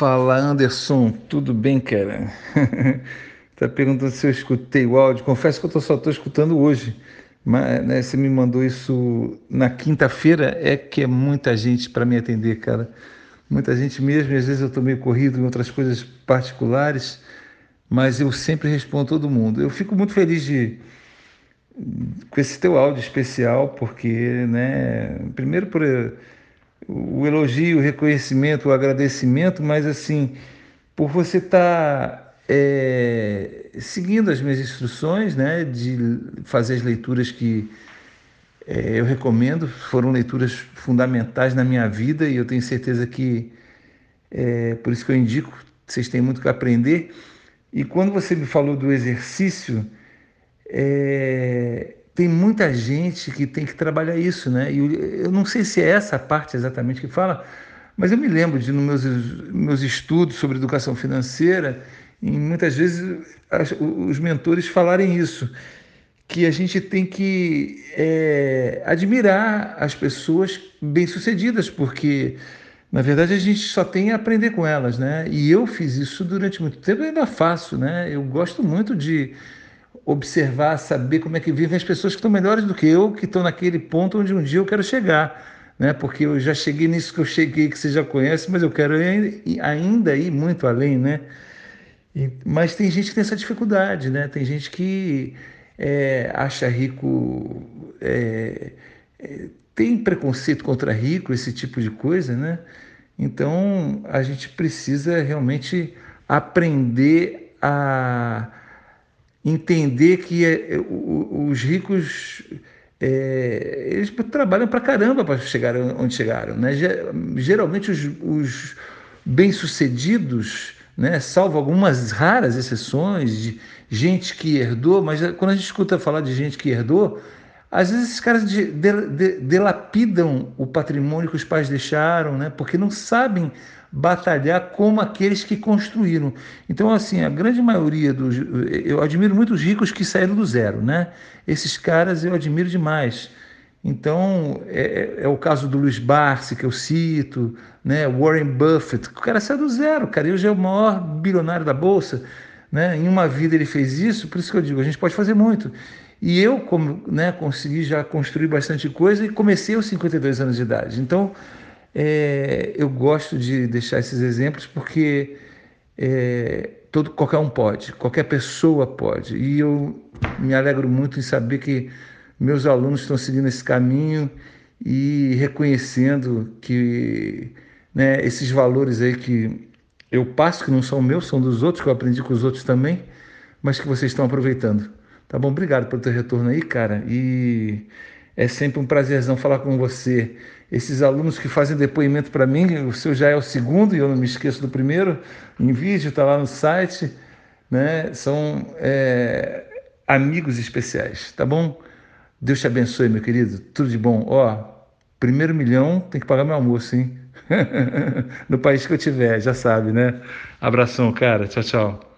Fala Anderson, tudo bem, cara? tá perguntando se eu escutei o áudio. Confesso que eu tô, só estou escutando hoje, mas né, você me mandou isso na quinta-feira. É que é muita gente para me atender, cara. Muita gente mesmo, às vezes eu estou meio corrido em outras coisas particulares, mas eu sempre respondo todo mundo. Eu fico muito feliz de com esse teu áudio especial, porque, né, primeiro por o elogio, o reconhecimento, o agradecimento, mas assim, por você estar tá, é, seguindo as minhas instruções, né, de fazer as leituras que é, eu recomendo, foram leituras fundamentais na minha vida e eu tenho certeza que é por isso que eu indico, vocês têm muito que aprender. E quando você me falou do exercício, é, tem muita gente que tem que trabalhar isso, né? E eu não sei se é essa parte exatamente que fala, mas eu me lembro de nos meus, meus estudos sobre educação financeira, e muitas vezes as, os mentores falarem isso, que a gente tem que é, admirar as pessoas bem-sucedidas, porque na verdade a gente só tem a aprender com elas, né? E eu fiz isso durante muito tempo e ainda faço, né? Eu gosto muito de observar, saber como é que vivem as pessoas que estão melhores do que eu, que estão naquele ponto onde um dia eu quero chegar, né? Porque eu já cheguei nisso que eu cheguei, que você já conhece, mas eu quero ainda ir muito além, né? E, mas tem gente que tem essa dificuldade, né? Tem gente que é, acha rico, é, é, tem preconceito contra rico, esse tipo de coisa, né? Então a gente precisa realmente aprender a entender que é, é os ricos é, eles trabalham para caramba para chegar onde chegaram. Né? Geralmente os, os bem-sucedidos, né, salvo algumas raras exceções de gente que herdou, mas quando a gente escuta falar de gente que herdou, às vezes esses caras de, de, de, delapidam o patrimônio que os pais deixaram, né, porque não sabem batalhar como aqueles que construíram. Então, assim, a grande maioria dos. Eu admiro muito os ricos que saíram do zero, né? Esses caras eu admiro demais. Então, é, é, é o caso do Luiz Barsi, que eu cito, né? Warren Buffett. O cara saiu do zero, cara. E hoje é o maior bilionário da Bolsa. Né? Em uma vida ele fez isso, por isso que eu digo, a gente pode fazer muito. E eu, como né, consegui já construir bastante coisa e comecei aos 52 anos de idade. Então, é, eu gosto de deixar esses exemplos porque é, todo, qualquer um pode, qualquer pessoa pode. E eu me alegro muito em saber que meus alunos estão seguindo esse caminho e reconhecendo que né, esses valores aí que eu passo, que não são meus, são dos outros, que eu aprendi com os outros também, mas que vocês estão aproveitando. Tá bom? Obrigado pelo teu retorno aí, cara. E é sempre um prazerzão falar com você. Esses alunos que fazem depoimento para mim, o seu já é o segundo e eu não me esqueço do primeiro, em vídeo, está lá no site, né? São é, amigos especiais, tá bom? Deus te abençoe, meu querido. Tudo de bom. Ó, primeiro milhão tem que pagar meu almoço, hein? no país que eu tiver, já sabe, né? Abração, cara. Tchau, tchau.